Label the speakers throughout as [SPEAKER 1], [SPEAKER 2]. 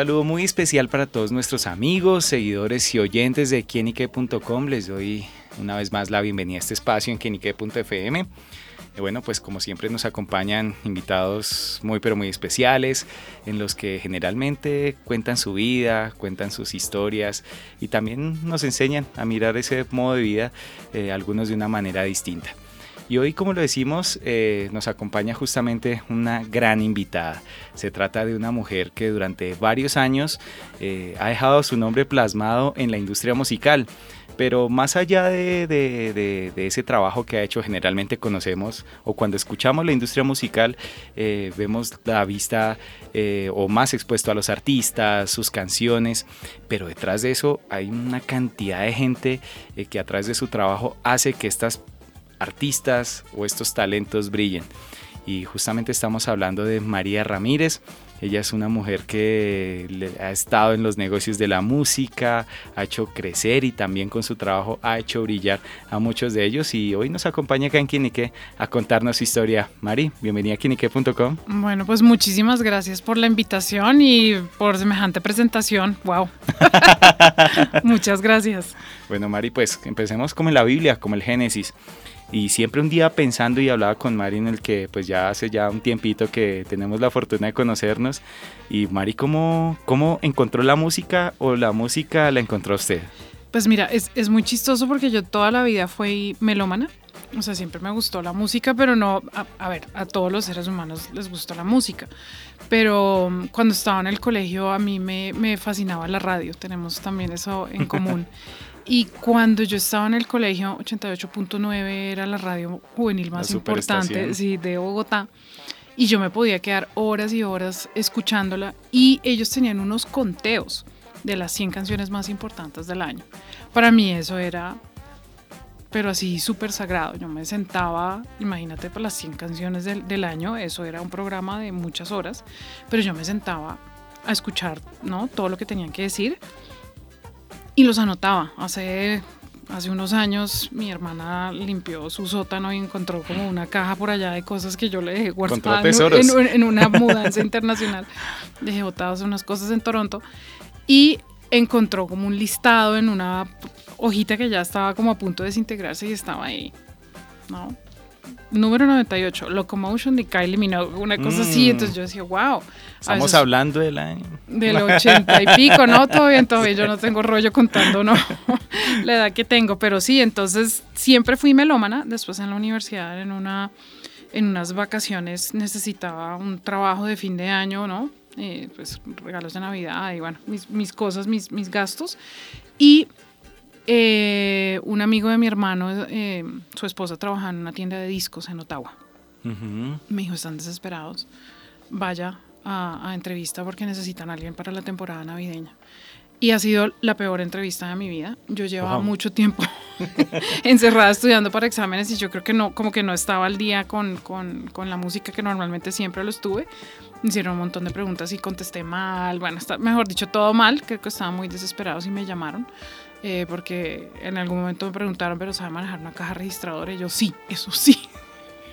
[SPEAKER 1] Saludo muy especial para todos nuestros amigos, seguidores y oyentes de quienique.com. Les doy una vez más la bienvenida a este espacio en quienique.fm. Y bueno, pues como siempre nos acompañan invitados muy pero muy especiales en los que generalmente cuentan su vida, cuentan sus historias y también nos enseñan a mirar ese modo de vida, eh, algunos de una manera distinta. Y hoy, como lo decimos, eh, nos acompaña justamente una gran invitada. Se trata de una mujer que durante varios años eh, ha dejado su nombre plasmado en la industria musical. Pero más allá de, ese trabajo que ha hecho, generalmente conocemos o cuando escuchamos la industria musical, eh, vemos la vista o más expuesto a los artistas, sus canciones, pero detrás de eso hay una cantidad de gente que a través de su trabajo hace que estas artistas o estos talentos brillen. Y justamente estamos hablando de María Ramírez. Ella es una mujer que ha estado en los negocios de la música, ha hecho crecer y también con su trabajo ha hecho brillar a muchos de ellos. Y hoy nos acompaña acá en Quinique a contarnos su historia. Mari, bienvenida a quinique.com.
[SPEAKER 2] Bueno, pues muchísimas gracias por la invitación y por semejante presentación. ¡Wow! Muchas gracias.
[SPEAKER 1] Bueno, Mari, pues empecemos como en la Biblia, como el Génesis. Y siempre un día pensando y hablaba con Mari en el que pues ya hace ya un tiempito que tenemos la fortuna de conocernos. Y Mari, ¿cómo, cómo encontró la música o la música la encontró usted?
[SPEAKER 2] Pues mira, es, es muy chistoso porque yo toda la vida fui melómana. O sea, siempre me gustó la música, pero no, a, a, ver, a todos los seres humanos les gusta la música. Pero um, cuando estaba en el colegio a mí me, me fascinaba la radio, tenemos también eso en común. Y cuando yo estaba en el colegio, 88.9 era la radio juvenil más importante sí, de Bogotá. Y yo me podía quedar horas y horas escuchándola. Y ellos tenían unos conteos de las 100 canciones más importantes del año. Para mí eso era, pero así súper sagrado. Yo me sentaba, imagínate, para las 100 canciones del, del, año, eso era un programa de muchas horas, pero yo me sentaba a escuchar ¿no? todo lo que tenían que decir y los anotaba. Hace, hace unos años mi hermana limpió su sótano y encontró como una caja por allá de cosas que yo le dejé guardadas en, en, una mudanza internacional. Dejé botadas unas cosas en Toronto y encontró como un listado en una hojita que ya estaba como a punto de desintegrarse y estaba ahí. ¿no? Número 98, Locomotion de Kylie Minogue, una cosa así. Mm. Entonces yo decía, wow.
[SPEAKER 1] Estamos hablando del año.
[SPEAKER 2] Del 80 y pico, ¿no? Todavía, todavía yo no tengo rollo contando, ¿no? la edad que tengo, pero sí, entonces siempre fui melómana. Después en la universidad, en, una, en unas vacaciones, necesitaba un trabajo de fin de año, ¿no? Eh, pues regalos de Navidad y bueno, mis, mis cosas, mis, mis gastos. Y eh, un amigo de mi hermano, eh, su esposa trabajaba en una tienda de discos en Ottawa. Me dijo, están desesperados, vaya a, entrevista porque necesitan a alguien para la temporada navideña. Y ha sido la peor entrevista de mi vida. Yo llevaba mucho tiempo encerrada estudiando para exámenes y yo creo que no, como que no estaba al día con, con, con la música que normalmente siempre lo estuve. Me hicieron un montón de preguntas y contesté mal. Bueno, está, mejor dicho, todo mal. Creo que estaban muy desesperados y me llamaron. Eh, porque en algún momento me preguntaron, ¿pero sabe manejar una caja registradora? Y yo, sí, eso sí.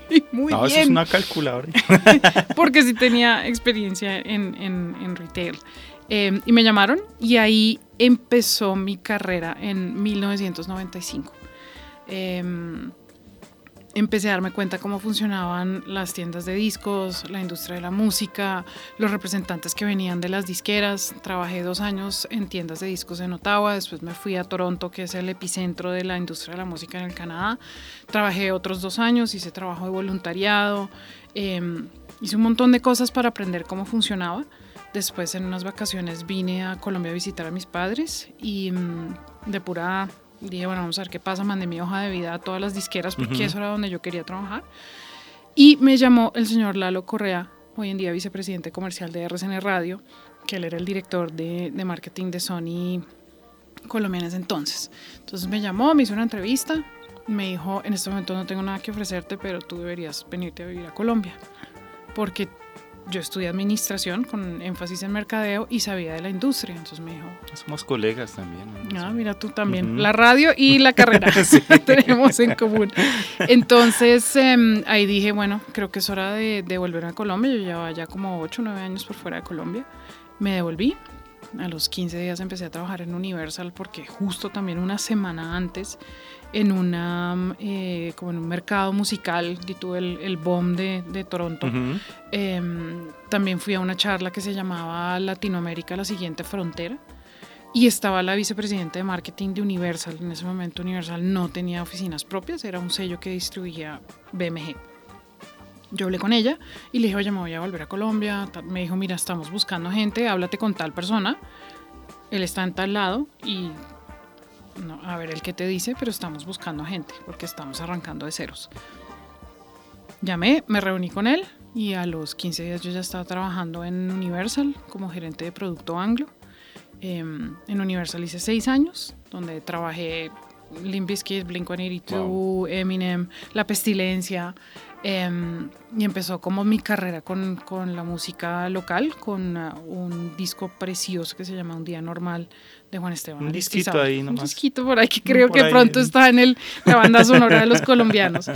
[SPEAKER 1] Muy no, eso es una calculadora.
[SPEAKER 2] porque sí tenía experiencia en, en, en retail. Eh, y me llamaron y ahí empezó mi carrera en 1995. Eh, em, empecé a darme cuenta cómo funcionaban las tiendas de discos, la industria de la música, los representantes que venían de las disqueras. Trabajé dos años en tiendas de discos en Ottawa, después me fui a Toronto, que es el epicentro de la industria de la música en el Canadá. Trabajé otros dos años, hice trabajo de voluntariado, em, hice un montón de cosas para aprender cómo funcionaba. Después en unas vacaciones vine a Colombia a visitar a mis padres y mm, de pura dije, bueno, vamos a ver qué pasa, mandé mi hoja de vida a todas las disqueras porque eso era donde yo quería trabajar. Y me llamó el señor Lalo Correa, hoy en día vicepresidente comercial de RCN Radio, que él era el director de, de marketing de Sony Colombia entonces. Entonces me llamó, me hizo una entrevista, me dijo, en este momento no tengo nada que ofrecerte, pero tú deberías venirte a vivir a Colombia, porque yo estudié administración con énfasis en mercadeo y sabía de la industria. Entonces me dijo...
[SPEAKER 1] Somos colegas también.
[SPEAKER 2] Ah, mira tú también. La radio y la carrera tenemos en común. Entonces em, ahí dije, bueno, creo que es hora de, de volver a Colombia. Yo llevaba ya como 8 o 9 años por fuera de Colombia. Me devolví. A los 15 días empecé a trabajar en Universal porque justo también una semana antes en una eh, como en un mercado musical y tuve el, el BOM de, de Toronto. Em, también fui a una charla que se llamaba Latinoamérica, la siguiente frontera. Y estaba la vicepresidenta de marketing de Universal. En ese momento Universal no tenía oficinas propias, era un sello que distribuía BMG. Yo hablé con ella y le dije, oye, me voy a volver a Colombia. Me dijo, mira, estamos buscando gente, háblate con tal persona. Él está en tal lado y no, a ver el que te dice, pero estamos buscando gente porque estamos arrancando de ceros. Llamé, me reuní con él y a los 15 días yo ya estaba trabajando en Universal como gerente de producto anglo. Em, en Universal hice seis años, donde trabajé Limp Bizkit, Blink-182, Eminem, La Pestilencia, Em, y empezó como mi carrera con, con la música local, con uh, un disco precioso que se llama Un Día Normal de Juan Esteban.
[SPEAKER 1] Un disquito ahí
[SPEAKER 2] nomás. Un disquito por ahí que creo que pronto está en el, la banda sonora de los colombianos.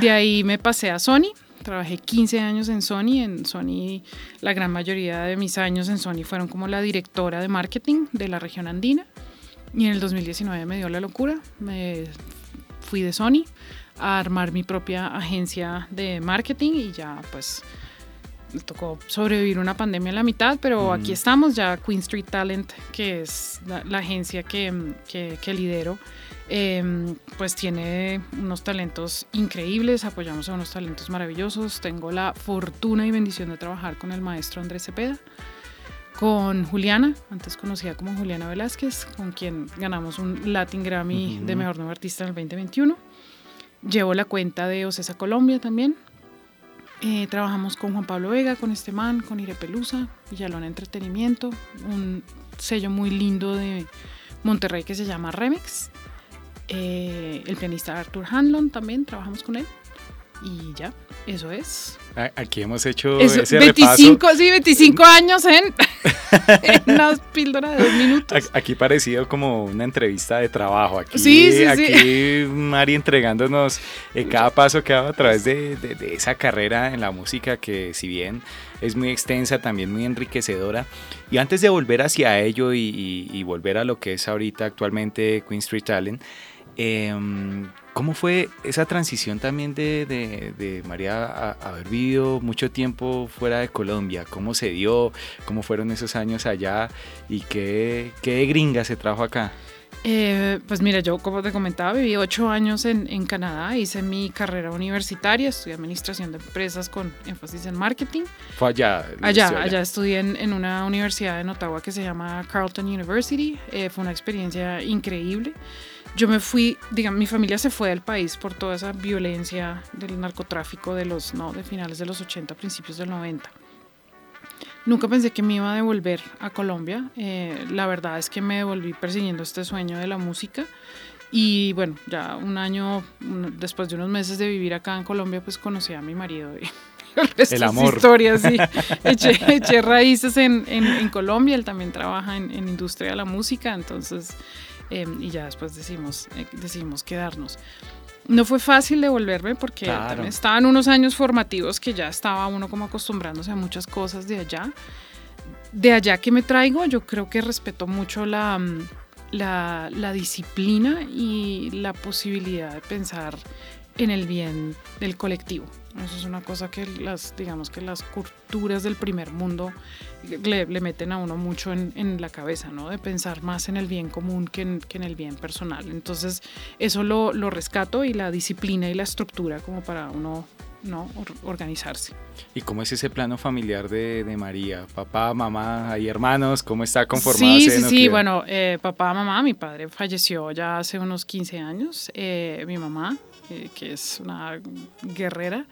[SPEAKER 2] De ahí me pasé a Sony. Trabajé 15 años en Sony. En Sony, la gran mayoría de mis años en Sony fueron como la directora de marketing de la región andina. Y en el 2019 me dio la locura. Me fui de Sony a armar mi propia agencia de marketing y ya pues me tocó sobrevivir una pandemia en la mitad, pero aquí estamos ya Queen Street Talent, que es la, agencia que, que, lidero, em, pues tiene unos talentos increíbles, apoyamos a unos talentos maravillosos, tengo la fortuna y bendición de trabajar con el maestro Andrés Cepeda, con Juliana, antes conocida como Juliana Velázquez, con quien ganamos un Latin Grammy de Mejor Nuevo Artista en el 2021 Llevo la cuenta de Ocesa Colombia también. Eh, trabajamos con Juan Pablo Vega, con este man, con Ire Pelusa, Villalón Entretenimiento, un sello muy lindo de Monterrey que se llama Remix. Eh, el pianista Arthur Hanlon también, trabajamos con él. Y ya, eso es.
[SPEAKER 1] Aquí hemos hecho
[SPEAKER 2] ese 25, Sí, 25 años en, una píldora de dos minutos.
[SPEAKER 1] Aquí parecido como una entrevista de trabajo. Aquí, sí, sí, aquí Mari entregándonos eh, cada paso que ha dado a través de, de, esa carrera en la música que si bien es muy extensa, también muy enriquecedora. Y antes de volver hacia ello y, y volver a lo que es ahorita actualmente Queen Street Talent, eh, ¿Cómo fue esa transición también de, de, María a, haber vivido mucho tiempo fuera de Colombia? ¿Cómo se dio? ¿Cómo fueron esos años allá? ¿Y qué, qué gringa se trajo acá?
[SPEAKER 2] Eh, pues mira, yo como te comentaba, viví ocho años en, en, Canadá, hice mi carrera universitaria, estudié administración de empresas con énfasis en marketing.
[SPEAKER 1] ¿Fue allá?
[SPEAKER 2] Allá, allá, estudié en, en, una universidad en Ottawa que se llama Carleton University, eh, fue una experiencia increíble yo me fui, digamos, mi familia se fue del país por toda esa violencia del narcotráfico de los, no, de finales de los 80, principios del 90. Nunca pensé que me iba a devolver a Colombia. Eh, la verdad es que me devolví persiguiendo este sueño de la música. Y bueno, ya un año después de unos meses de vivir acá en Colombia, pues conocí a mi marido. Y
[SPEAKER 1] el, amor.
[SPEAKER 2] Historias, sí. eché, raíces en, en, en, Colombia. Él también trabaja en, en industria de la música. Entonces Em, y ya después decidimos, eh, decidimos quedarnos. No fue fácil devolverme porque estaban unos años formativos que ya estaba uno como acostumbrándose a muchas cosas de allá. De allá que me traigo, yo creo que respeto mucho la, mm, la, la disciplina y la posibilidad de pensar en el bien del colectivo. Eso es una cosa que las, digamos que las culturas del primer mundo le, meten a uno mucho en, en, la cabeza, ¿no? De pensar más en el bien común que en, que en el bien personal. Entonces, eso lo, lo, rescato y la disciplina y la estructura como para uno ¿no? organizarse.
[SPEAKER 1] ¿Y cómo es ese plano familiar de, de María? Papá, mamá, hay hermanos, ¿cómo está conformado?
[SPEAKER 2] Sí, sí, sí, bueno, eh, papá, mamá, mi padre falleció ya hace unos 15 años, eh, mi mamá eh, que es una guerrera.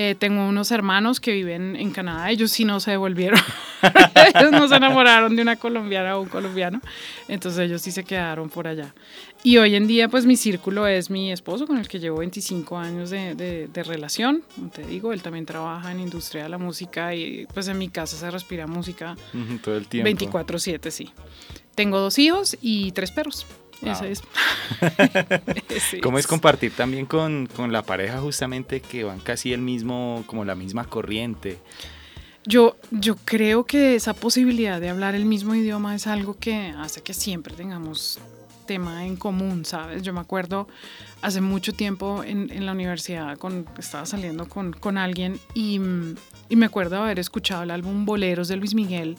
[SPEAKER 2] Eh, tengo unos hermanos que viven en Canadá, ellos sí no se devolvieron, ellos no se enamoraron de una colombiana o un colombiano, entonces ellos sí se quedaron por allá. Y hoy en día pues mi círculo es mi esposo con el que llevo 25 años de, de, relación, como te digo, él también trabaja en industria de la música y pues en mi casa se respira música
[SPEAKER 1] todo el tiempo.
[SPEAKER 2] 24/7, sí. Tengo dos hijos y tres perros. Es.
[SPEAKER 1] ¿Cómo es compartir también con, con, la pareja justamente que van casi el mismo, como la misma corriente?
[SPEAKER 2] Yo, yo creo que esa posibilidad de hablar el mismo idioma es algo que hace que siempre tengamos tema en común, ¿sabes? Yo me acuerdo hace mucho tiempo en, en la universidad, con, estaba saliendo con, con alguien y, y, me acuerdo haber escuchado el álbum Boleros de Luis Miguel.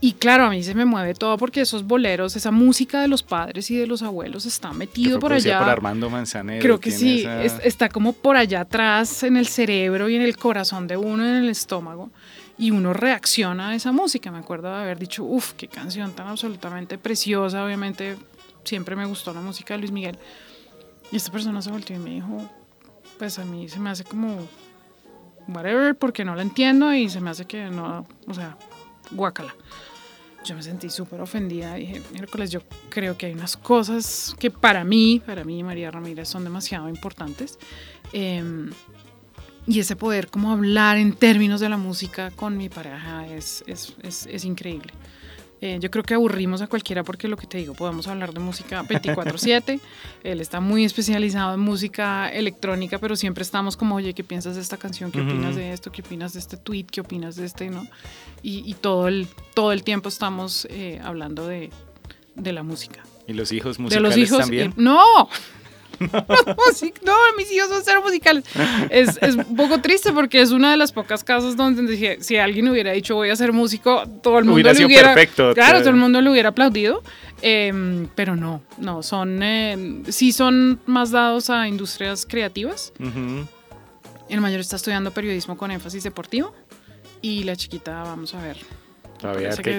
[SPEAKER 2] Y claro, a mí se me mueve todo porque esos boleros, esa música de los padres y de los abuelos está metido por allá.
[SPEAKER 1] por Armando Manzanero.
[SPEAKER 2] Creo que sí, está como por allá atrás en el cerebro y en el corazón de uno, en el estómago y uno reacciona a esa música. Me acuerdo de haber dicho, uff, qué canción tan absolutamente preciosa, obviamente siempre me gustó la música de Luis Miguel. Y esta persona se volvió y me dijo, pues a mí se me hace como whatever porque no la entiendo y se me hace que no, o sea, guácala. Yo me sentí súper ofendida. Dije, miércoles, yo creo que hay unas cosas que para mí, para mí, María Ramírez, son demasiado importantes. Em, y ese poder como hablar en términos de la música con mi pareja es, es, es, es increíble. Eh, yo creo que aburrimos a cualquiera porque lo que te digo, podemos hablar de música 24/7. Él está muy especializado en música electrónica, pero siempre estamos como, oye, ¿qué piensas de esta canción? ¿Qué opinas de esto? ¿Qué opinas de este tweet? ¿Qué opinas de este? ¿no? Y, todo, el, todo el tiempo estamos eh, hablando de, de, la música.
[SPEAKER 1] ¿Y los hijos musicales de los hijos, también? Eh,
[SPEAKER 2] no, no, mis hijos son cero musicales. Es, es, un poco triste porque es una de las pocas casas donde dije, si alguien hubiera dicho voy a ser músico, todo el mundo hubiera lo hubiera... Perfecto, claro, todo el mundo lo hubiera aplaudido. Em, pero no, no, son... Eh, sí son más dados a industrias creativas. El mayor está estudiando periodismo con énfasis deportivo. Y la chiquita, vamos a ver,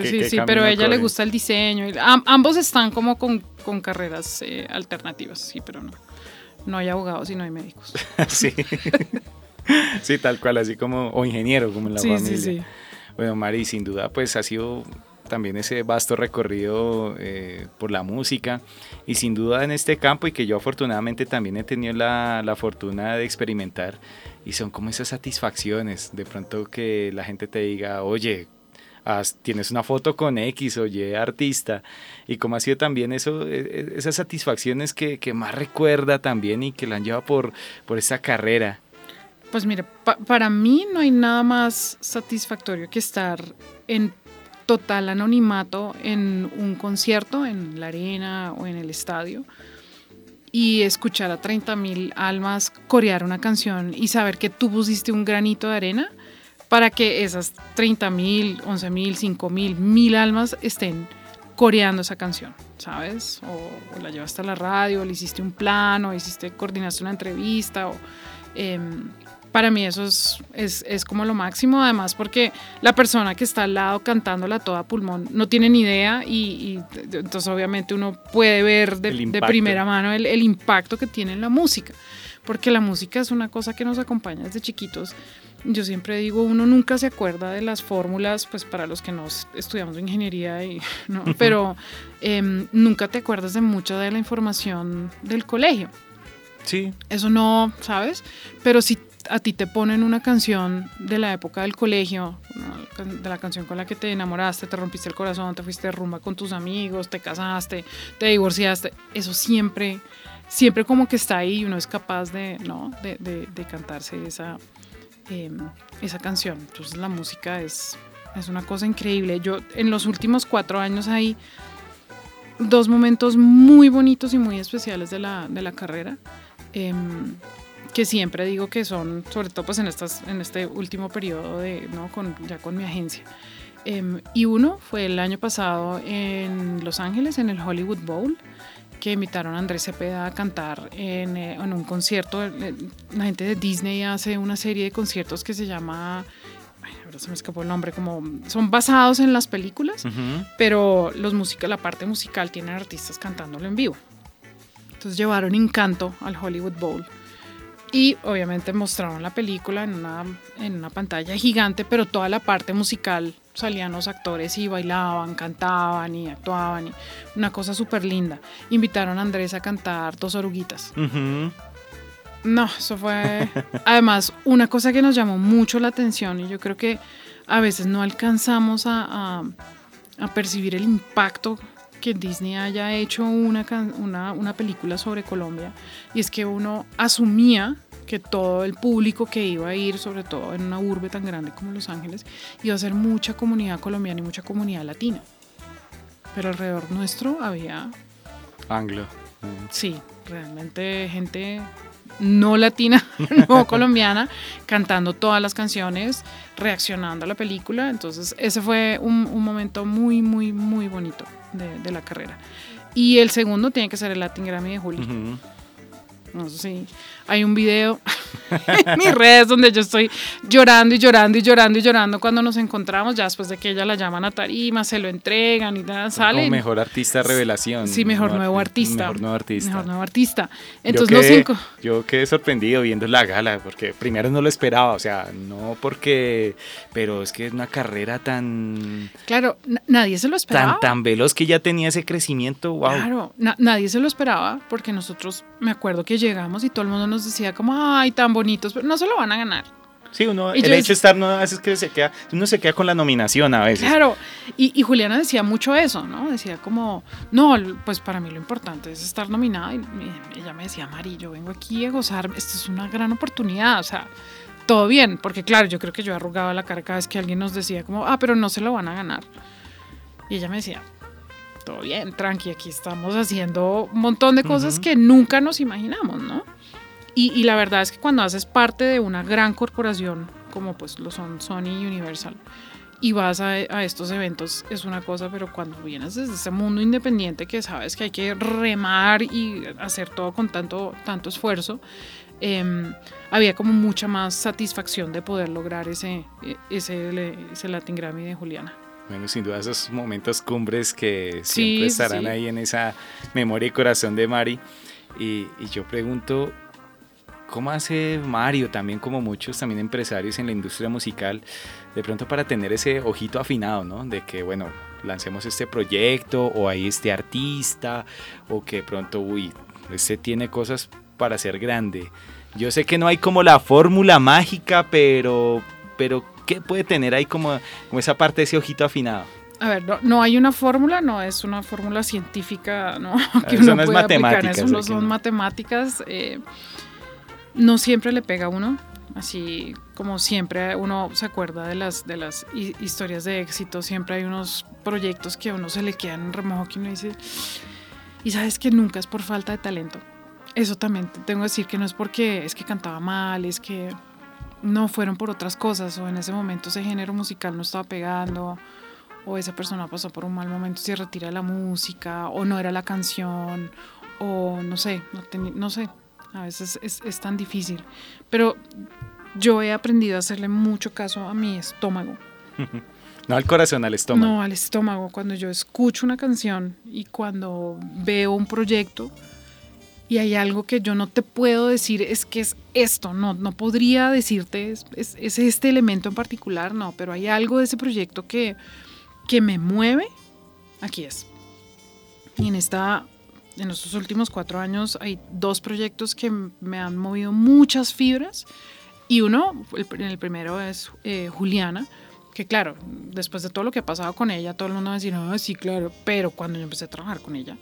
[SPEAKER 2] sí, sí, pero a ella le gusta el diseño. ambos están como con, con carreras eh, alternativas, sí, pero no. No hay abogados y no hay médicos.
[SPEAKER 1] sí. sí, tal cual, así como, o ingeniero, como en la familia. Sí, sí. Bueno, Mari, sin duda, pues ha sido también ese vasto recorrido eh, por la música y sin duda en este campo y que yo afortunadamente también he tenido la, la, fortuna de experimentar y son como esas satisfacciones, de pronto que la gente te diga, oye, tienes una foto con X o Y artista y cómo ha sido también eso, e, e, esas satisfacciones que, que más recuerda también y que la han llevado por, por esa carrera.
[SPEAKER 2] Pues mire, para mí no hay nada más satisfactorio que estar en total anonimato en un concierto, en la arena o en el estadio, y escuchar a 30 mil almas corear una canción y saber que tú pusiste un granito de arena para que esas 30 mil, 11 mil, 5 mil, mil almas estén coreando esa canción, ¿sabes? O, la llevaste a la radio, o le hiciste un plan, o hiciste, coordinaste una entrevista, o... Em, para mí eso es, es, es, como lo máximo, además porque la persona que está al lado cantándola toda pulmón no tiene ni idea y, entonces obviamente uno puede ver de, de primera mano el, el, impacto que tiene en la música, porque la música es una cosa que nos acompaña desde chiquitos yo siempre digo, uno nunca se acuerda de las fórmulas, pues para los que no estudiamos ingeniería, y, ¿no? pero em, nunca te acuerdas de mucha de la información del colegio.
[SPEAKER 1] Sí.
[SPEAKER 2] Eso no, ¿sabes? Pero si a ti te ponen una canción de la época del colegio, de la canción con la que te enamoraste, te rompiste el corazón, te fuiste de rumba con tus amigos, te casaste, te divorciaste, eso siempre, siempre como que está ahí y uno es capaz de, ¿no? de, de, de cantarse esa, Em, esa canción. Entonces la música es, es una cosa increíble. Yo en los últimos cuatro años hay dos momentos muy bonitos y muy especiales de la, de la carrera. Em, que siempre digo que son, sobre todo pues en, estas, en este último periodo de, ¿no? con, ya con mi agencia. Em, y uno fue el año pasado en Los Ángeles, en el Hollywood Bowl que invitaron a Andrés Cepeda a cantar en, eh, en, un concierto. La gente de Disney hace una serie de conciertos que se llama, ahora se me escapó el nombre, como son basados en las películas, pero los música, la parte musical tienen artistas cantándolo en vivo. Entonces llevaron Encanto al Hollywood Bowl Y obviamente mostraron la película en una, en una pantalla gigante, pero toda la parte musical salían los actores y bailaban, cantaban y actuaban. Y una cosa súper linda. Invitaron a Andrés a cantar Dos Oruguitas. No, eso fue además una cosa que nos llamó mucho la atención y yo creo que a veces no alcanzamos a, a, percibir el impacto que Disney haya hecho una, una, una, película sobre Colombia y es que uno asumía que todo el público que iba a ir, sobre todo en una urbe tan grande como Los Ángeles, iba a ser mucha comunidad colombiana y mucha comunidad latina. Pero alrededor nuestro había...
[SPEAKER 1] Anglo.
[SPEAKER 2] Sí, realmente gente no latina, no colombiana, cantando todas las canciones, reaccionando a la película. Entonces ese fue un, momento muy, muy, muy bonito de, la carrera. Y el segundo tiene que ser el Latin Grammy de Julio. No sé si hay un video en mis redes donde yo estoy llorando y llorando y llorando y llorando cuando nos encontramos, ya después de que ella la llaman a tarima, se lo entregan y nada, sale.
[SPEAKER 1] Como mejor artista revelación.
[SPEAKER 2] Sí, mejor nuevo artista.
[SPEAKER 1] Mejor nuevo artista.
[SPEAKER 2] Mejor nuevo artista. Entonces yo quedé, los cinco.
[SPEAKER 1] Yo quedé sorprendido viendo la gala, porque primero no lo esperaba, o sea, no porque, pero es que es una carrera tan...
[SPEAKER 2] Claro, nadie se lo esperaba.
[SPEAKER 1] Tan, tan veloz que ya tenía ese crecimiento, wow.
[SPEAKER 2] Claro, nadie se lo esperaba, porque nosotros, me acuerdo que llegamos y todo el mundo nos decía como, ay, tan bonitos, pero no se lo van a ganar.
[SPEAKER 1] Sí, uno, el hecho de estar no hace que se queda, uno se queda con la nominación a veces.
[SPEAKER 2] Claro, y, Juliana decía mucho eso, ¿no? Decía como, no, pues para mí lo importante es estar nominada. Y ella me decía, Mari, yo vengo aquí a gozar, esta es una gran oportunidad, o sea, todo bien, porque claro, yo creo que yo arrugaba la cara cada vez que alguien nos decía como, ah, pero no se lo van a ganar. Y ella me decía, todo bien, tranqui, aquí estamos haciendo un montón de cosas que nunca nos imaginamos, ¿no? Y, la verdad es que cuando haces parte de una gran corporación, como pues lo son Sony y Universal, y vas a, estos eventos es una cosa, pero cuando vienes desde ese mundo independiente que sabes que hay que remar y hacer todo con tanto, tanto esfuerzo, em, había como mucha más satisfacción de poder lograr ese, ese, ese Latin Grammy de Juliana.
[SPEAKER 1] Bueno, sin duda esos momentos cumbres que siempre estarán ahí en esa memoria y corazón de Mari. Y, y yo pregunto, ¿Cómo hace Mario, también como muchos también empresarios en la industria musical, de pronto para tener ese ojito afinado, ¿no? De que, bueno, lancemos este proyecto o hay este artista o que pronto, uy, este tiene cosas para ser grande. Yo sé que no hay como la fórmula mágica, pero, pero ¿qué puede tener ahí como, como esa parte ese ojito afinado?
[SPEAKER 2] A ver, no, hay una fórmula, no es una fórmula científica, ¿no?
[SPEAKER 1] Que eso no es matemáticas.
[SPEAKER 2] Eso no son matemáticas. Eh, no siempre le pega a uno, así como siempre uno se acuerda de las, de las historias de éxito, siempre hay unos proyectos que a uno se le quedan en remojo que uno dice, y sabes que nunca es por falta de talento. Eso también tengo que decir que no es porque es que cantaba mal, es que no fueron por otras cosas o en ese momento ese género musical no estaba pegando o esa persona pasó por un mal momento se retira la música o no era la canción o no sé, no sé, a veces es, tan difícil. Pero yo he aprendido a hacerle mucho caso a mi estómago.
[SPEAKER 1] No al corazón, al estómago.
[SPEAKER 2] No, al estómago. Cuando yo escucho una canción y cuando veo un proyecto y hay algo que yo no te puedo decir, es que es esto, no, no podría decirte, es, es, este elemento en particular, no, pero hay algo de ese proyecto que, que me mueve, aquí es. Y en esta en estos últimos cuatro años hay dos proyectos que me han movido muchas fibras y uno, el, el primero es eh, Juliana, que claro, después de todo lo que ha pasado con ella, todo el mundo va a decir, ah, sí, claro, pero cuando yo empecé a trabajar con ella,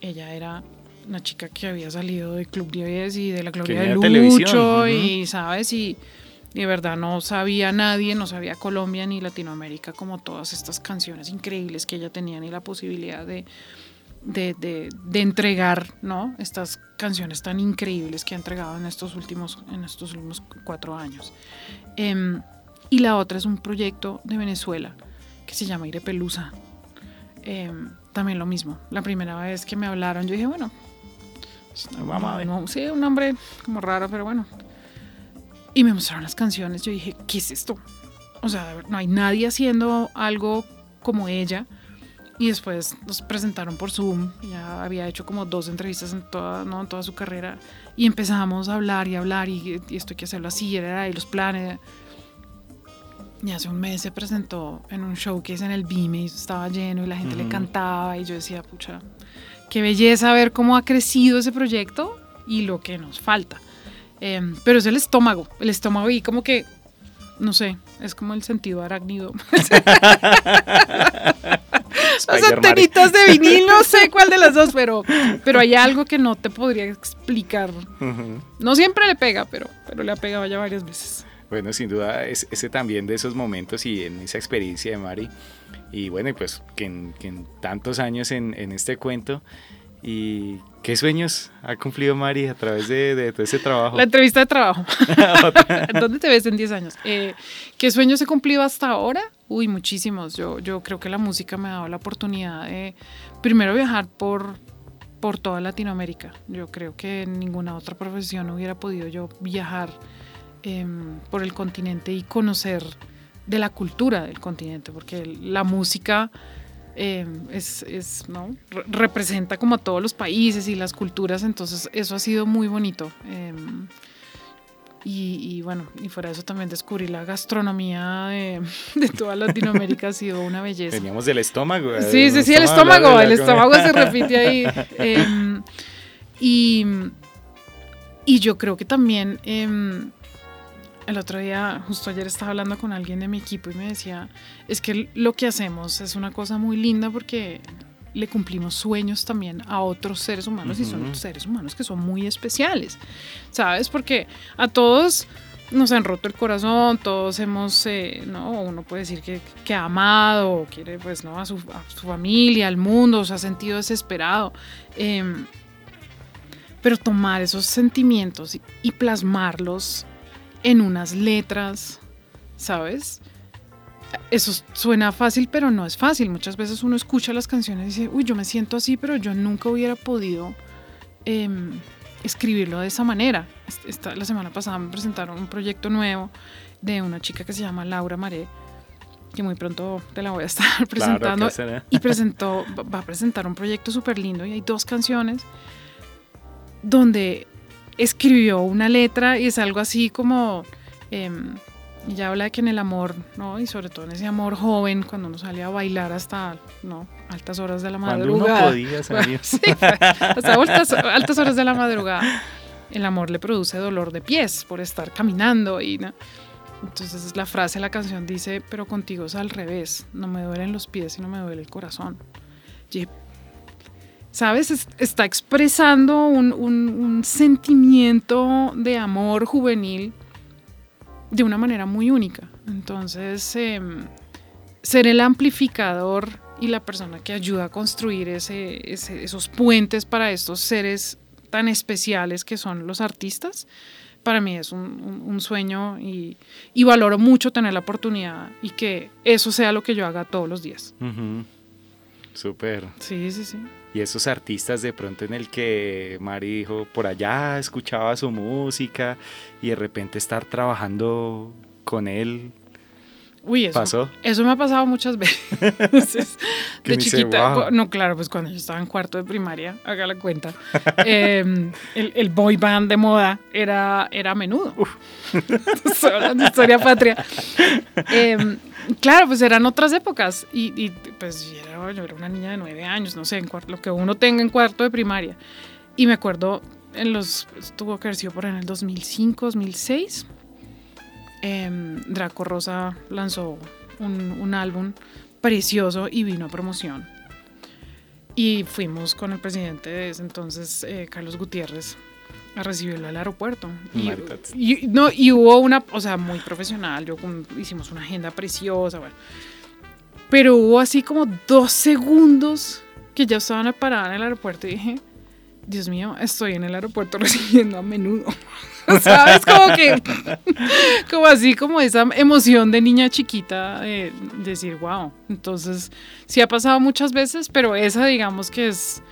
[SPEAKER 2] ella era una chica que había salido de Club 10 y de la Gloria de Lucho y, ¿sabes? Y, y de verdad no sabía nadie, no sabía Colombia ni Latinoamérica como todas estas canciones increíbles que ella tenía ni la posibilidad de de, entregar ¿no? estas canciones tan increíbles que ha entregado en estos últimos, en estos últimos cuatro años. Em, y la otra es un proyecto de Venezuela que se llama Ire Pelusa. Em, también lo mismo. La primera vez que me hablaron, yo dije, bueno, vamos a ver. sí, un nombre como raro, pero bueno. Y me mostraron las canciones. Yo dije, ¿qué es esto? O sea, no hay nadie haciendo algo como ella y después nos presentaron por Zoom. Ya había hecho como dos entrevistas en toda, ¿no? en toda su carrera. Y empezamos a hablar y hablar y, esto hay que hacerlo así, era, y los planes. Y hace un mes se presentó en un show que es en el Bime y estaba lleno y la gente le cantaba y yo decía, pucha, qué belleza ver cómo ha crecido ese proyecto y lo que nos falta. Em, pero es el estómago, el estómago y como que, no sé, es como el sentido arácnido. De vinil, no sé cuál de las dos, pero, pero hay algo que no te podría explicar. No siempre le pega, pero, pero le ha pegado ya varias veces.
[SPEAKER 1] Bueno, sin duda, es, ese también de esos momentos y en esa experiencia de Mari. Y bueno, pues que en, tantos años en, en este cuento ¿Y qué sueños ha cumplido Mari a través de, todo ese trabajo?
[SPEAKER 2] La entrevista de trabajo. ¿Dónde te ves en 10 años? Eh, ¿Qué sueños he cumplido hasta ahora? Uy, muchísimos. Yo, yo creo que la música me ha dado la oportunidad de primero viajar por, por toda Latinoamérica. Yo creo que en ninguna otra profesión hubiera podido yo viajar em, por el continente y conocer de la cultura del continente, porque la música Em, es, es, ¿no? representa como a todos los países y las culturas, entonces eso ha sido muy bonito. Em, y, bueno, y fuera de eso también descubrí la gastronomía de, de, toda Latinoamérica, ha sido una belleza.
[SPEAKER 1] Veníamos del estómago.
[SPEAKER 2] Eh, sí, sí, sí, el estómago, el estómago se repite ahí. Em, y, y yo creo que también el otro día, justo ayer estaba hablando con alguien de mi equipo y me decía, es que lo que hacemos es una cosa muy linda porque le cumplimos sueños también a otros seres humanos y son seres humanos que son muy especiales, ¿sabes? Porque a todos nos han roto el corazón, todos hemos, eh, ¿no? Uno puede decir que, que, ha amado, o quiere, pues, ¿no? A su, familia, al mundo, se ha sentido desesperado. Em, pero tomar esos sentimientos y plasmarlos en unas letras, ¿sabes? Eso suena fácil, pero no es fácil. Muchas veces uno escucha las canciones y dice, uy, yo me siento así, pero yo nunca hubiera podido em, escribirlo de esa manera. Esta, la semana pasada me presentaron un proyecto nuevo de una chica que se llama Laura Maré, que muy pronto te la voy a estar presentando. y presentó, va a presentar un proyecto súper lindo y hay dos canciones donde escribió una letra y es algo así como, eh, ya habla de que en el amor, ¿no? Y sobre todo en ese amor joven, cuando uno sale a bailar hasta, ¿no? Altas horas de la madrugada.
[SPEAKER 1] Cuando uno podía salir.
[SPEAKER 2] sí, hasta altas, altas, horas de la madrugada. El amor le produce dolor de pies por estar caminando y, ¿no? Entonces la frase de la canción dice, pero contigo es al revés, no me duelen los pies, sino me duele el corazón. Y ¿sabes? está expresando un, sentimiento de amor juvenil de una manera muy única. Entonces, em, ser el amplificador y la persona que ayuda a construir esos puentes para estos seres tan especiales que son los artistas, para mí es un, sueño y, valoro mucho tener la oportunidad y que eso sea lo que yo haga todos los días.
[SPEAKER 1] Súper.
[SPEAKER 2] Sí, sí, sí
[SPEAKER 1] y esos artistas de pronto en el que Mari dijo por allá escuchaba su música y de repente estar trabajando con él.
[SPEAKER 2] Uy, eso, ¿Pasó? eso me ha pasado muchas veces. de chiquita, no, claro, pues cuando yo estaba en cuarto de primaria, haga la cuenta, em, el, boy band de moda era, era a menudo. historia patria. Em, Claro, pues eran otras épocas y, pues yo era, una niña de nueve años, no sé, lo que uno tenga en cuarto de primaria. Y me acuerdo, en los, tuvo que por en el 2005, 2006, em, Draco Rosa lanzó un, álbum precioso y vino a promoción. Y fuimos con el presidente de ese entonces, eh, Carlos Gutiérrez, a recibirlo al aeropuerto. Y, no, y hubo una, o sea, muy profesional, yo hicimos una agenda preciosa, bueno. Pero hubo así como dos segundos que ya estaban parada en el aeropuerto y dije, Dios mío, estoy en el aeropuerto recibiendo a menudo. ¿Sabes? Como que, como así, como esa emoción de niña chiquita de decir, wow. Entonces, sí ha pasado muchas veces, pero esa digamos que es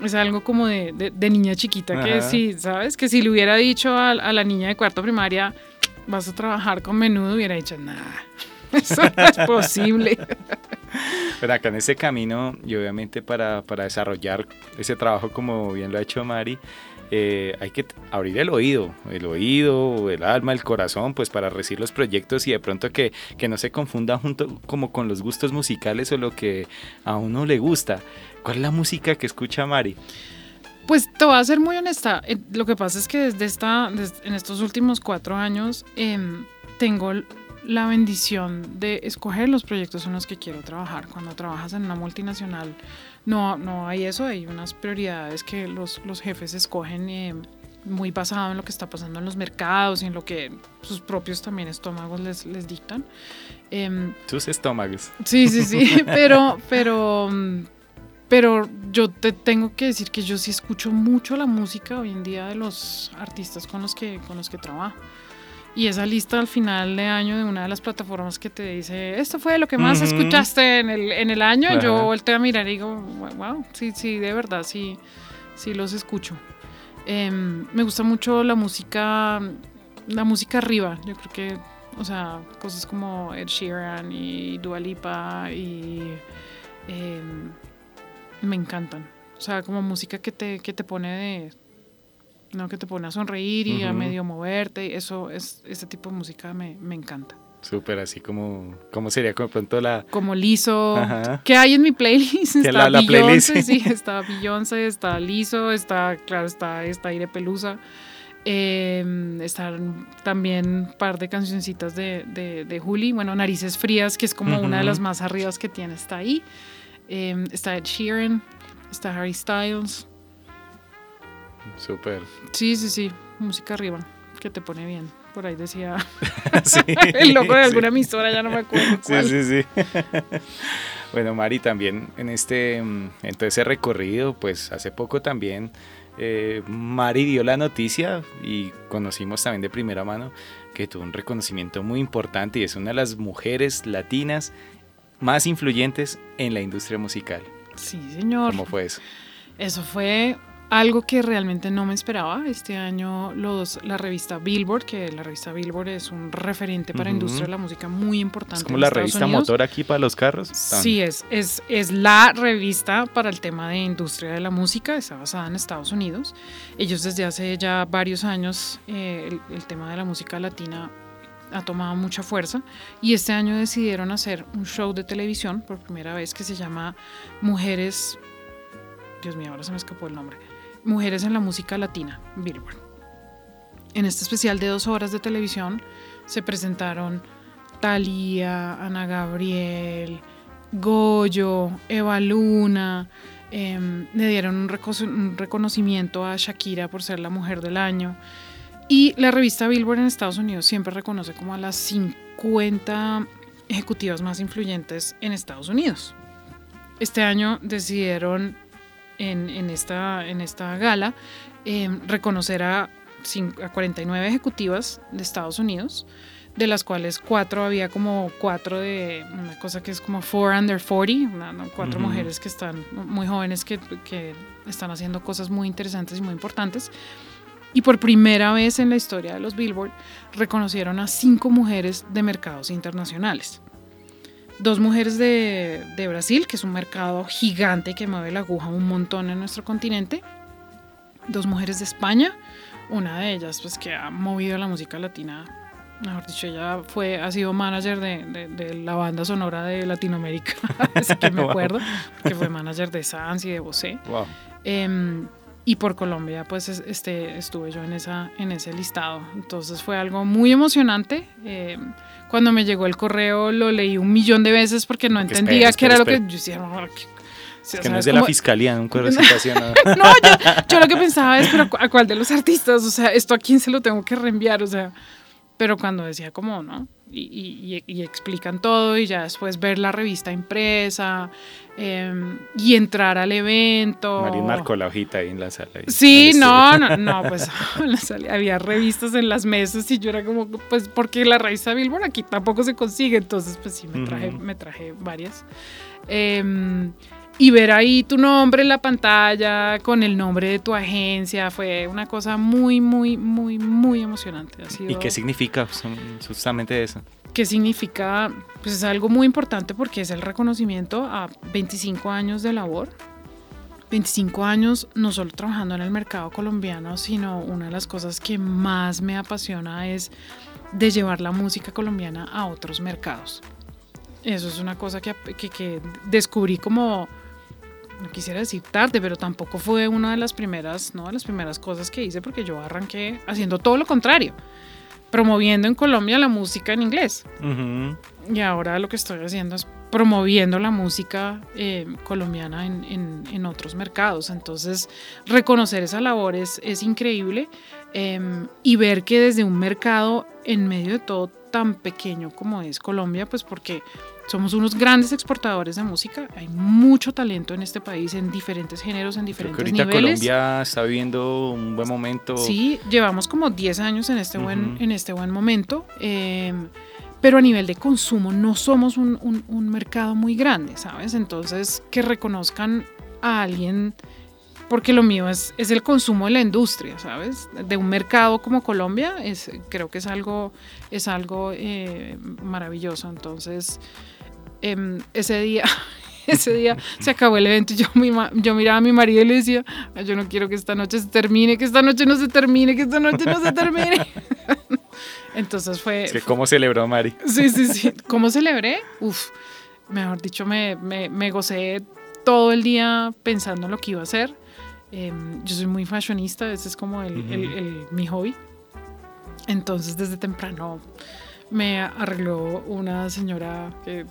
[SPEAKER 2] es algo como de, de, niña chiquita que sí, ¿sabes? Que si le hubiera dicho a, a, la niña de cuarto primaria, vas a trabajar con menudo, hubiera dicho, nada, eso no es posible.
[SPEAKER 1] Pero acá en ese camino, y obviamente para, para desarrollar ese trabajo como bien lo ha hecho Mari, eh, hay que abrir el oído, el oído, el alma, el corazón, pues para recibir los proyectos y de pronto que, que no se confunda junto como con los gustos musicales o lo que a uno le gusta. ¿Cuál es la música que escucha Mari?
[SPEAKER 2] Pues te voy a ser muy honesta. Eh, lo que pasa es que desde esta, en estos últimos cuatro años em, tengo la bendición de escoger los proyectos en los que quiero trabajar. Cuando trabajas en una multinacional, no, no hay eso, hay unas prioridades que los, los jefes escogen eh, muy basado en lo que está pasando en los mercados y en lo que sus propios también estómagos les, les dictan.
[SPEAKER 1] Eh, sus estómagos.
[SPEAKER 2] Sí, sí, sí, pero, pero, pero yo te tengo que decir que yo sí escucho mucho la música hoy en día de los artistas con los que, con los que trabajo. Y esa lista al final de año de una de las plataformas que te dice, esto fue lo que más escuchaste en el, en el año, yo volteo a mirar y digo, wow, sí, sí, de verdad, sí, sí los escucho. Em, me gusta mucho la música, la música arriba, yo creo que, o sea, cosas como Ed Sheeran y Dua Lipa y em, me encantan. O sea, como música que te, que te pone de ¿no? Que te pone a sonreír y a medio moverte. Eso es, ese tipo de música me, me encanta.
[SPEAKER 1] Súper, así como, ¿cómo sería como pronto la...?
[SPEAKER 2] Como liso. ¿Qué hay en mi playlist? Está la, la playlist? sí, está Beyoncé, está liso, está, claro, está, está Aire Pelusa. Eh, están también un par de cancioncitas de, de, de, Juli. Bueno, Narices Frías, que es como una de las más arribas que tiene, está ahí. Eh, está Ed Sheeran, está Harry Styles.
[SPEAKER 1] Súper.
[SPEAKER 2] Sí, sí, sí. Música arriba, que te pone bien. Por ahí decía el logo de alguna emisora, ya no me acuerdo.
[SPEAKER 1] Sí, sí, sí. bueno, Mari, también en este, mm, en todo ese recorrido, pues hace poco también eh, Mari dio la noticia y conocimos también de primera mano que tuvo un reconocimiento muy importante y es una de las mujeres latinas más influyentes en la industria musical.
[SPEAKER 2] Sí, señor.
[SPEAKER 1] ¿Cómo fue eso?
[SPEAKER 2] Eso fue algo que realmente no me esperaba. Este año los, la revista Billboard, que la revista Billboard es un referente para la industria de la música muy importante. Es
[SPEAKER 1] como la revista motor aquí para los carros.
[SPEAKER 2] Sí, es, es, es la revista para el tema de industria de la música, está basada en Estados Unidos. Ellos desde hace ya varios años eh, el, el tema de la música latina ha tomado mucha fuerza y este año decidieron hacer un show de televisión por primera vez que se llama Mujeres Dios mío, ahora se me escapó el nombre. Mujeres en la Música Latina, Billboard. En este especial de dos horas de televisión se presentaron Thalía, Ana Gabriel, Goyo, Eva Luna, em, le dieron un, reconocimiento a Shakira por ser la mujer del año. Y la revista Billboard en Estados Unidos siempre reconoce como a las 50 ejecutivas más influyentes en Estados Unidos. Este año decidieron en, esta, en esta gala eh, reconocer a, a 49 ejecutivas de Estados Unidos, de las cuales cuatro había como cuatro de una cosa que es como four under 40, cuatro mujeres que están muy jóvenes que, que, están haciendo cosas muy interesantes y muy importantes. Y por primera vez en la historia de los Billboard reconocieron a cinco mujeres de mercados internacionales dos mujeres de, de, Brasil, que es un mercado gigante que mueve la aguja un montón en nuestro continente, dos mujeres de España, una de ellas pues que ha movido la música latina, mejor dicho, ella fue, ha sido manager de, de, la banda sonora de Latinoamérica, así que me acuerdo, que fue manager de Sans y de Bosé.
[SPEAKER 1] Wow.
[SPEAKER 2] Eh, y por Colombia pues este, estuve yo en, esa, en ese listado. Entonces fue algo muy emocionante. Eh, cuando me llegó el correo lo leí un millón de veces porque no entendía qué era lo que yo decía. No,
[SPEAKER 1] es que no es de la fiscalía, un correo de citación.
[SPEAKER 2] no, yo, lo que pensaba es, pero ¿a cuál de los artistas? O sea, ¿esto a quién se lo tengo que reenviar? O sea, pero cuando decía como, ¿no? y, explican todo y ya después ver la revista impresa em, y entrar al evento.
[SPEAKER 1] Marín marcó la hojita ahí en la sala.
[SPEAKER 2] sí, no, no, no, pues había revistas en las mesas y yo era como, pues porque la revista Billboard aquí tampoco se consigue, entonces pues sí, me traje, me traje varias. Em, y ver ahí tu nombre en la pantalla con el nombre de tu agencia fue una cosa muy, muy, muy, muy emocionante.
[SPEAKER 1] ¿Y qué significa justamente eso?
[SPEAKER 2] ¿Qué significa? Pues es algo muy importante porque es el reconocimiento a 25 años de labor. 25 años no solo trabajando en el mercado colombiano, sino una de las cosas que más me apasiona es de llevar la música colombiana a otros mercados. Eso es una cosa que, que, que descubrí como no quisiera decir tarde, pero tampoco fue una de las primeras, ¿no? de las primeras cosas que hice porque yo arranqué haciendo todo lo contrario, promoviendo en Colombia la música en inglés. Y ahora lo que estoy haciendo es promoviendo la música eh, colombiana en, en, otros mercados. Entonces, reconocer esa labor es, es increíble em, y ver que desde un mercado en medio de todo tan pequeño como es Colombia, pues porque somos unos grandes exportadores de música. Hay mucho talento en este país en diferentes géneros, en diferentes Creo que ahorita
[SPEAKER 1] Colombia está viviendo un buen momento.
[SPEAKER 2] Sí, llevamos como 10 años en este, buen, en este buen momento. Em, pero a nivel de consumo no somos un, un, mercado muy grande, ¿sabes? Entonces, que reconozcan a alguien porque lo mío es, es, el consumo de la industria, ¿sabes? De un mercado como Colombia, es, creo que es algo, es algo eh, maravilloso. Entonces, Em, ese día, ese día se acabó el evento y yo, yo miraba a mi marido y le decía, yo no quiero que esta noche se termine, que esta noche no se termine, que esta noche no se termine. Entonces fue...
[SPEAKER 1] Es que ¿Cómo celebró Mari?
[SPEAKER 2] Sí, sí, sí. ¿Cómo celebré? Uf, mejor dicho, me, me, me gocé todo el día pensando en lo que iba a hacer. Em, yo soy muy fashionista, ese es como el, el, mi hobby. Entonces desde temprano me arregló una señora que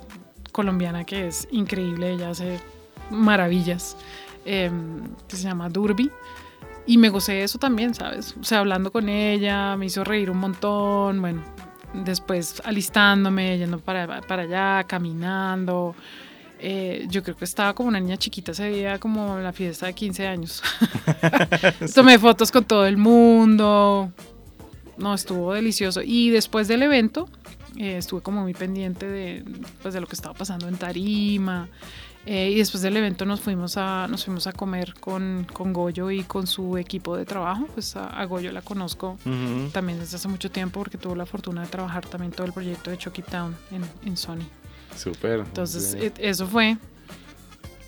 [SPEAKER 2] colombiana que es increíble, ella hace maravillas, em, que se llama Durby. Y me gocé eso también, ¿sabes? O sea, hablando con ella, me hizo reír un montón, bueno, después alistándome, yendo para, para allá, caminando. Eh, yo creo que estaba como una niña chiquita ese día, como la fiesta de 15 años. Tomé fotos con todo el mundo. No, estuvo delicioso. Y después del evento, eh, estuve como muy pendiente de, pues, de lo que estaba pasando en Tarima. Eh, y después del evento nos fuimos a, nos fuimos a comer con, con Goyo y con su equipo de trabajo. Pues a, Goyo la conozco también desde hace mucho tiempo porque tuvo la fortuna de trabajar también todo el proyecto de Chucky Town en, en Sony.
[SPEAKER 1] Súper.
[SPEAKER 2] Entonces, e, eso fue.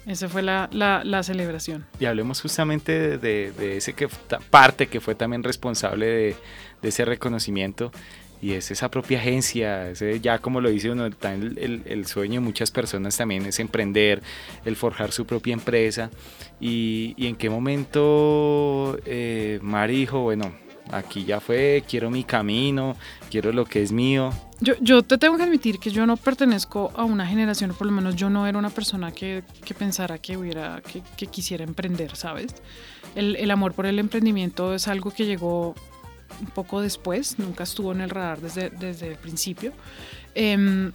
[SPEAKER 2] Esa fue la, la, la, celebración.
[SPEAKER 1] Y hablemos justamente de, de, ese que parte que fue también responsable de, de ese reconocimiento y es esa propia agencia, ese ya como lo dice uno, el, el, sueño de muchas personas también es emprender, el forjar su propia empresa y, y en qué momento eh, Mari dijo, bueno, aquí ya fue, quiero mi camino, quiero lo que es mío.
[SPEAKER 2] Yo, yo te tengo que admitir que yo no pertenezco a una generación, o por lo menos yo no era una persona que, que pensara que, hubiera, que, que, quisiera emprender, ¿sabes? El, el amor por el emprendimiento es algo que llegó un poco después, nunca estuvo en el radar desde, desde el principio. Em,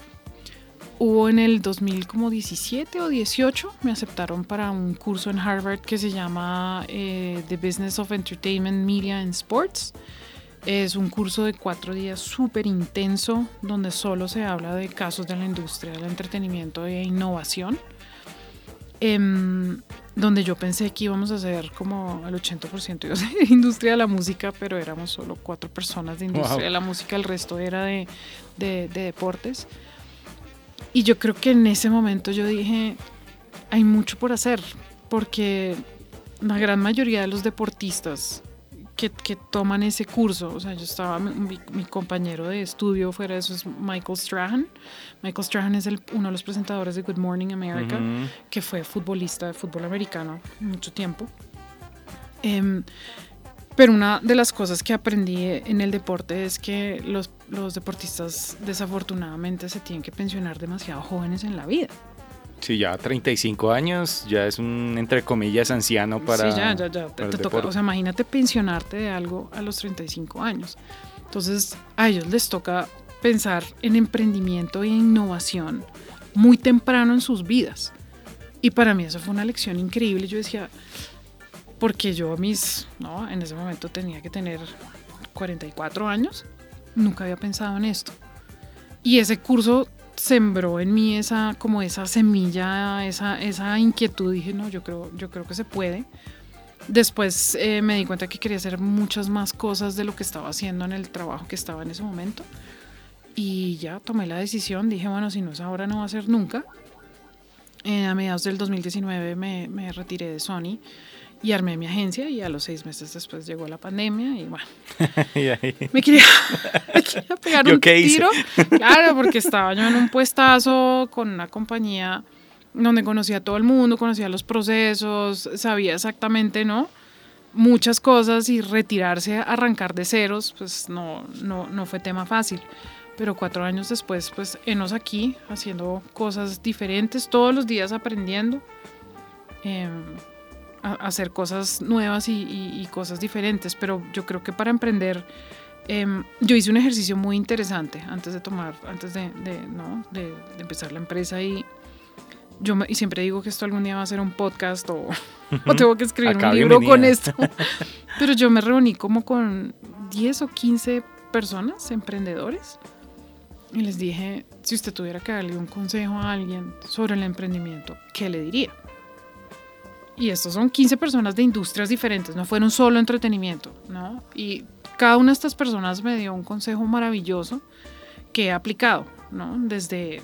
[SPEAKER 2] hubo en el 2017 o 18, me aceptaron para un curso en Harvard que se llama eh, The Business of Entertainment, Media and Sports. Es un curso de cuatro días súper intenso donde solo se habla de casos de la industria del entretenimiento e innovación. Em, donde yo pensé que íbamos a hacer como el 80% de industria de la música, pero éramos solo cuatro personas de industria de la música, el resto era de, de, de, deportes. Y yo creo que en ese momento yo dije, hay mucho por hacer, porque la gran mayoría de los deportistas que, toman ese curso. O sea, yo estaba, mi, compañero de estudio fuera de eso es Michael Strahan. Michael Strahan es el, uno de los presentadores de Good Morning America, que fue futbolista de fútbol americano mucho tiempo. Em, pero una de las cosas que aprendí en el deporte es que los, los deportistas desafortunadamente se tienen que pensionar demasiado jóvenes en la vida.
[SPEAKER 1] Sí, ya 35 años, ya es un, entre comillas, anciano para.
[SPEAKER 2] Sí, ya, ya, ya. Te, toca, o sea, imagínate pensionarte de algo a los 35 años. Entonces, a ellos les toca pensar en emprendimiento e innovación muy temprano en sus vidas. Y para mí eso fue una lección increíble. Yo decía, porque yo a mis, no, en ese momento tenía que tener 44 años, nunca había pensado en esto. Y ese curso sembró en mí esa, como esa semilla, esa, esa inquietud. Dije, no, yo creo, yo creo que se puede. Después eh, me di cuenta que quería hacer muchas más cosas de lo que estaba haciendo en el trabajo que estaba en ese momento. Y ya tomé la decisión, dije, bueno, si no es ahora, no va a ser nunca. Eh, a mediados del 2019 me, me retiré de Sony y armé mi agencia y a los seis meses después llegó la pandemia y bueno, me, quería, pegar un tiro. Claro, porque estaba yo en un puestazo con una compañía donde conocía a todo el mundo, conocía los procesos, sabía exactamente, ¿no? Muchas cosas y retirarse, arrancar de ceros, pues no, no, no fue tema fácil. Pero cuatro años después, pues enos aquí haciendo cosas diferentes, todos los días aprendiendo. Eh, hacer cosas nuevas y, cosas diferentes, pero yo creo que para emprender, em, yo hice un ejercicio muy interesante antes de tomar, antes de, ¿no? de, empezar la empresa y yo y siempre digo que esto algún día va a ser un podcast o, o tengo que escribir un libro con esto, pero yo me reuní como con 10 o 15 personas, emprendedores, y les dije, si usted tuviera que darle un consejo a alguien sobre el emprendimiento, ¿qué le diría? Y estos son 15 personas de industrias diferentes, no fueron solo entretenimiento, ¿no? Y cada una de estas personas me dio un consejo maravilloso que he aplicado, ¿no? Desde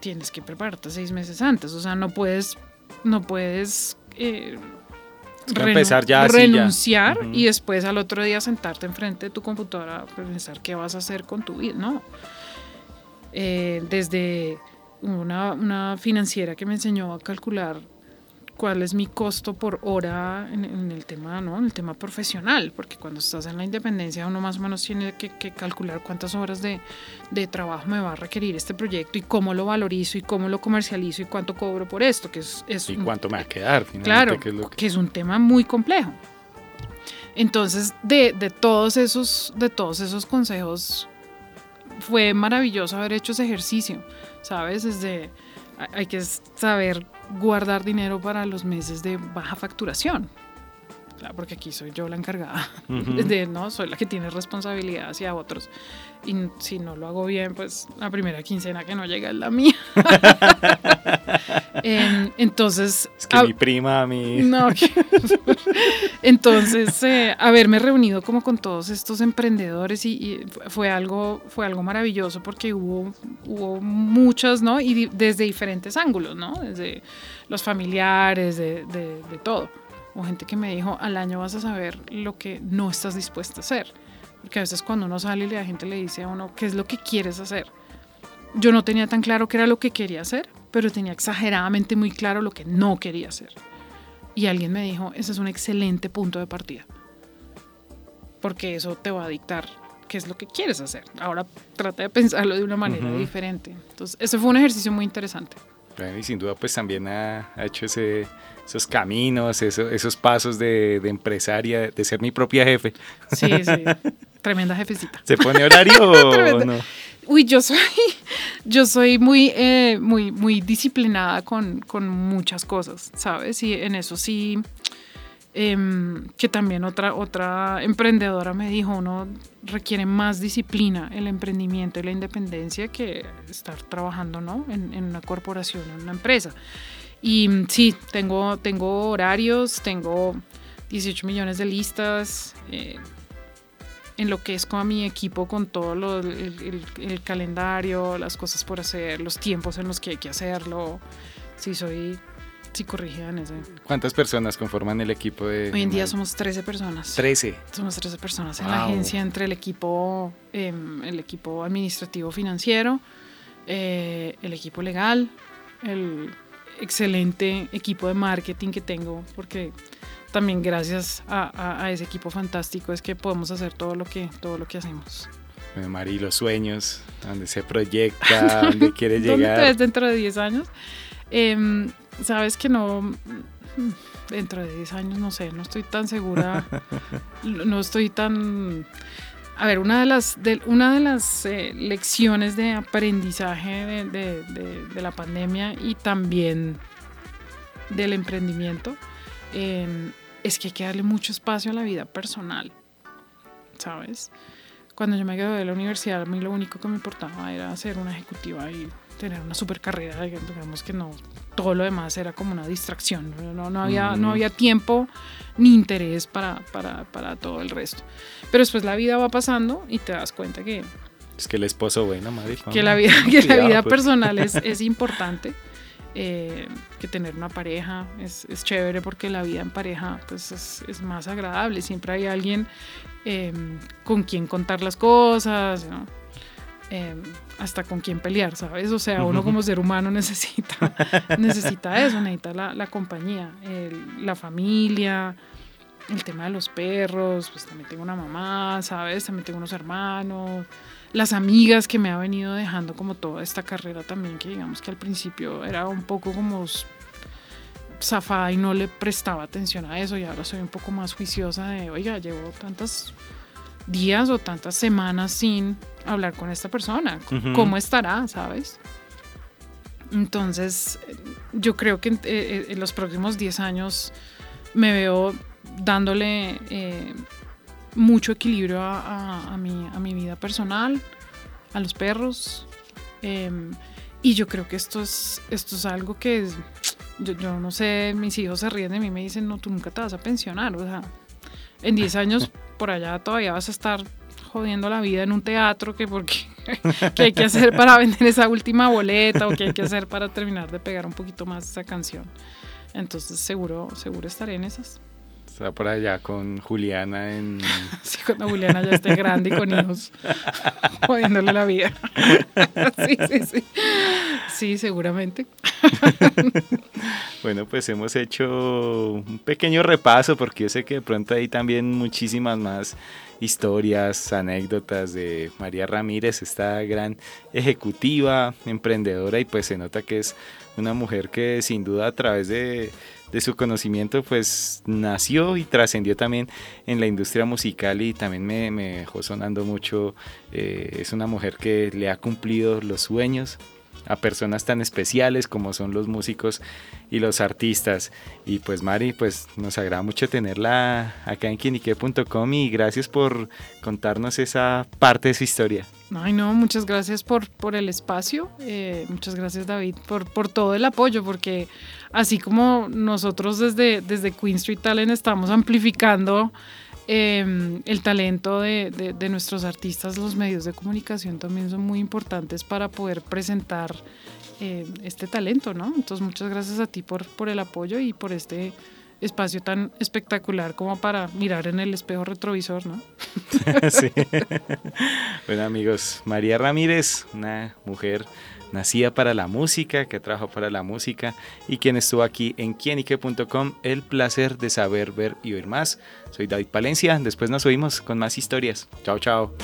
[SPEAKER 2] tienes que prepararte seis meses antes, o sea, no puedes, no puedes eh,
[SPEAKER 1] ya
[SPEAKER 2] renunciar y después al otro día sentarte enfrente de tu computadora a pensar qué vas a hacer con tu vida, ¿no? Eh, desde una, una financiera que me enseñó a calcular cuál es mi costo por hora en, el tema, ¿no? En el tema profesional, porque cuando estás en la independencia uno más o menos tiene que, calcular cuántas horas de, de, trabajo me va a requerir este proyecto y cómo lo valorizo y cómo lo comercializo y cuánto cobro por esto, que es... es
[SPEAKER 1] y cuánto me va a quedar,
[SPEAKER 2] Claro, que es, que... es un tema muy complejo. Entonces, de, de, todos esos, de todos esos consejos, fue maravilloso haber hecho ese ejercicio, ¿sabes? Desde hay que saber guardar dinero para los meses de baja facturación. Porque aquí soy yo la encargada, de, ¿no? Soy la que tiene responsabilidad hacia otros. Y si no lo hago bien, pues la primera quincena que no llega es la mía. entonces...
[SPEAKER 1] Es que mi prima a mí...
[SPEAKER 2] No, entonces, eh, haberme reunido como con todos estos emprendedores y, fue, algo, fue algo maravilloso porque hubo, hubo muchas, ¿no? Y desde diferentes ángulos, ¿no? Desde los familiares, de, de, de todo. O gente que me dijo, al año vas a saber lo que no estás dispuesta a hacer. Porque a veces cuando uno sale y la gente le dice a uno, ¿qué es lo que quieres hacer? Yo no tenía tan claro qué era lo que quería hacer, pero tenía exageradamente muy claro lo que no quería hacer. Y alguien me dijo, ese es un excelente punto de partida. Porque eso te va a dictar qué es lo que quieres hacer. Ahora trata de pensarlo de una manera diferente. Entonces, ese fue un ejercicio muy interesante.
[SPEAKER 1] Y sin duda pues también ha, hecho ese, esos caminos, esos pasos de, de, empresaria, de ser mi propia jefe.
[SPEAKER 2] Sí, sí. Tremenda jefecita.
[SPEAKER 1] ¿Se pone horario o no?
[SPEAKER 2] Uy, yo soy, yo soy muy, eh, muy, muy disciplinada con, con, muchas cosas, ¿sabes? Y en eso sí, em, que también otra, otra emprendedora me dijo, uno requiere más disciplina el emprendimiento y la independencia que estar trabajando, ¿no? En, en una corporación, en una empresa. Y sí, tengo, tengo horarios, tengo 18 millones de listas. Eh, en lo que es con mi equipo, con todo lo, el, calendario, las cosas por hacer, los tiempos en los que hay que hacerlo. Sí, soy sí corrigida en ese.
[SPEAKER 1] ¿Cuántas personas conforman el equipo de...?
[SPEAKER 2] Hoy en día somos 13 personas.
[SPEAKER 1] 13.
[SPEAKER 2] Somos 13 personas en la agencia entre el equipo, em, el equipo administrativo financiero, eh, el equipo legal, el excelente equipo de marketing que tengo, porque también gracias a, ese equipo fantástico es que podemos hacer todo lo que, todo lo que hacemos.
[SPEAKER 1] Mari, los sueños, donde se proyecta, donde quiere llegar. ¿Dónde
[SPEAKER 2] te ves dentro de 10 años? Em, Sabes que no, dentro de 10 años, no sé, no estoy tan segura, no estoy tan... A ver, una de las, de, una de las eh, lecciones de aprendizaje de, de, la pandemia y también del emprendimiento em, es que hay que darle mucho espacio a la vida personal, ¿sabes? cuando yo me gradué de la universidad, a mí lo único que me importaba era ser una ejecutiva y tener una super carrera, digamos que no, todo lo demás era como una distracción, no, no, había, no había tiempo ni interés para, para, para, todo el resto. Pero después la vida va pasando y te das cuenta que...
[SPEAKER 1] Es que el esposo, bueno, madre,
[SPEAKER 2] Que la vida, que la vida pues. personal es, es importante. Eh, que tener una pareja es, es, chévere porque la vida en pareja pues es, es más agradable, siempre hay alguien eh, con quien contar las cosas, ¿no? Em, hasta con quién pelear, ¿sabes? O sea, uno como ser humano necesita, necesita eso, necesita la, la compañía, la familia, el tema de los perros, pues también tengo una mamá, ¿sabes? También tengo unos hermanos, las amigas que me ha venido dejando como toda esta carrera también, que digamos que al principio era un poco como zafada y no le prestaba atención a eso y ahora soy un poco más juiciosa de, oiga, llevo tantas días o tantas semanas sin hablar con esta persona. ¿Cómo estará, sabes? Entonces, yo creo que en, eh, eh, los próximos 10 años me veo dándole eh, mucho equilibrio a, mi, a, mi, vida personal, a los perros. Em, y yo creo que esto es, esto es algo que yo, yo, no sé, mis hijos se ríen de mí y me dicen, no, tú nunca te vas a pensionar. O sea, en 10 años por allá todavía vas a estar jodiendo la vida en un teatro, que porque qué hay que hacer para vender esa última boleta o qué hay que hacer para terminar de pegar un poquito más esa canción. Entonces seguro, seguro estaré en esas.
[SPEAKER 1] Está por allá con Juliana en...
[SPEAKER 2] Sí, cuando Juliana ya esté grande y con hijos, jodiéndole la vida. Sí, sí, sí. Sí, seguramente.
[SPEAKER 1] Bueno, pues hemos hecho un pequeño repaso porque yo sé que de pronto hay también muchísimas más historias, anécdotas de María Ramírez, esta gran ejecutiva, emprendedora y pues se nota que es una mujer que sin duda a través de, su conocimiento pues nació y trascendió también en la industria musical y también me, dejó sonando mucho, eh, es una mujer que le ha cumplido los sueños a personas tan especiales como son los músicos y los artistas. Y pues Mari, pues nos agrada mucho tenerla acá en quinique.com y gracias por contarnos esa parte de su historia.
[SPEAKER 2] Ay, no, muchas gracias por, por el espacio, eh, muchas gracias David por, por todo el apoyo, porque así como nosotros desde, desde Queen Street Talent estamos amplificando Em, el talento de, de, nuestros artistas, los medios de comunicación también son muy importantes para poder presentar eh, este talento, ¿no? Entonces muchas gracias a ti por, por el apoyo y por este espacio tan espectacular como para mirar en el espejo retrovisor, ¿no?
[SPEAKER 1] sí. bueno amigos, María Ramírez, una mujer nacida para la música, que trabaja para la música y quien estuvo aquí en quienique.com, el placer de saber, ver y oír más. Soy David Palencia, después nos oímos con más historias. Chao, chao.